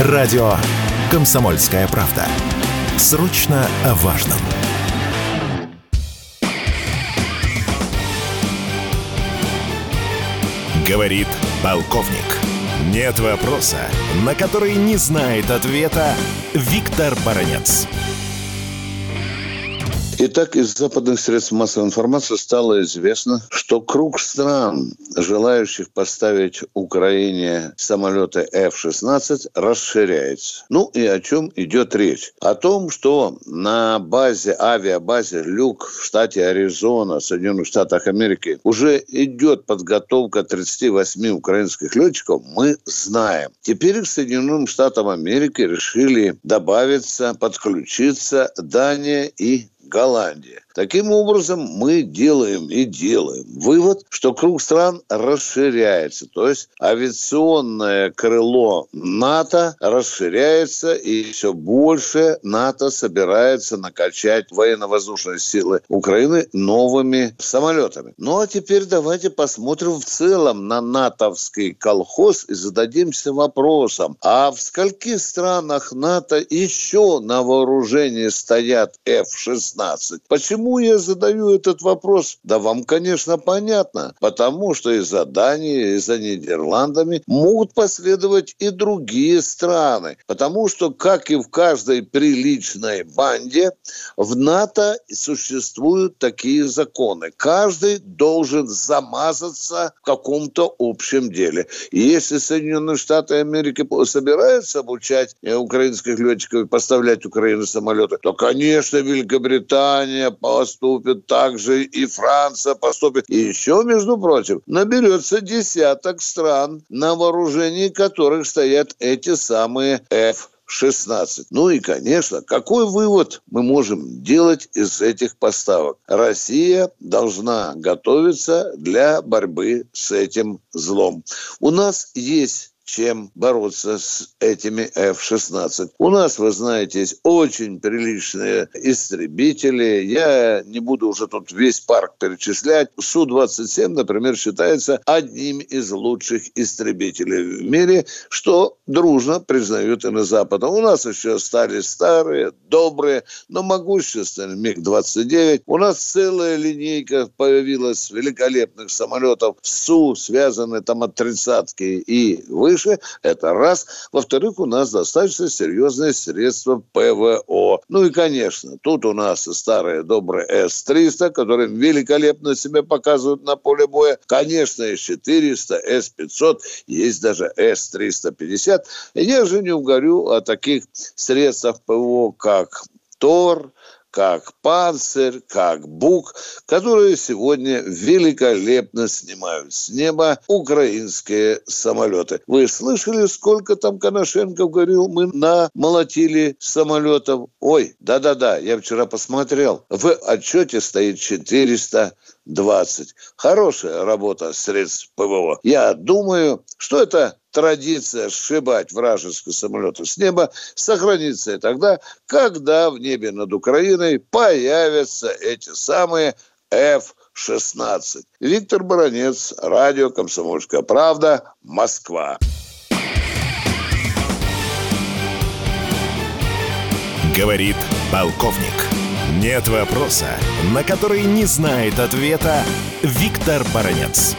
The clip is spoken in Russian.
Радио «Комсомольская правда». Срочно о важном. Говорит полковник. Нет вопроса, на который не знает ответа Виктор Баранец. Итак, из западных средств массовой информации стало известно, что круг стран, желающих поставить Украине самолеты F-16, расширяется. Ну и о чем идет речь? О том, что на базе, авиабазе Люк в штате Аризона, Соединенных Штатах Америки, уже идет подготовка 38 украинских летчиков, мы знаем. Теперь к Соединенным Штатам Америки решили добавиться, подключиться Дания и Голландия. Таким образом, мы делаем и делаем вывод, что круг стран расширяется. То есть авиационное крыло НАТО расширяется, и все больше НАТО собирается накачать военно-воздушные силы Украины новыми самолетами. Ну а теперь давайте посмотрим в целом на натовский колхоз и зададимся вопросом, а в скольких странах НАТО еще на вооружении стоят F-16? Почему Почему я задаю этот вопрос? Да вам, конечно, понятно. Потому что и за Данией, и за Нидерландами могут последовать и другие страны. Потому что, как и в каждой приличной банде, в НАТО существуют такие законы. Каждый должен замазаться в каком-то общем деле. И если Соединенные Штаты Америки собираются обучать э, украинских летчиков и поставлять Украину самолеты, то, конечно, Великобритания, поступит, также и Франция поступит. И еще, между прочим, наберется десяток стран, на вооружении которых стоят эти самые F 16. Ну и, конечно, какой вывод мы можем делать из этих поставок? Россия должна готовиться для борьбы с этим злом. У нас есть чем бороться с этими F-16. У нас, вы знаете, есть очень приличные истребители. Я не буду уже тут весь парк перечислять. Су-27, например, считается одним из лучших истребителей в мире, что дружно признают и на Западе. У нас еще остались старые, добрые, но могущественные МиГ-29. У нас целая линейка появилась великолепных самолетов Су, связанные там от тридцатки и вы выше. Это раз. Во-вторых, у нас достаточно серьезные средства ПВО. Ну и, конечно, тут у нас старые добрые С-300, которые великолепно себя показывают на поле боя. Конечно, С-400, С-500, есть даже С-350. Я же не угорю о таких средствах ПВО, как ТОР, как «Панцирь», как «Бук», которые сегодня великолепно снимают с неба украинские самолеты. Вы слышали, сколько там Коношенков говорил, мы намолотили самолетов? Ой, да-да-да, я вчера посмотрел. В отчете стоит 400 20. Хорошая работа средств ПВО. Я думаю, что это традиция сшибать вражеские самолеты с неба сохранится и тогда, когда в небе над Украиной появятся эти самые F-16. Виктор Баранец, радио «Комсомольская правда», Москва. Говорит полковник. Нет вопроса, на который не знает ответа Виктор Баранец.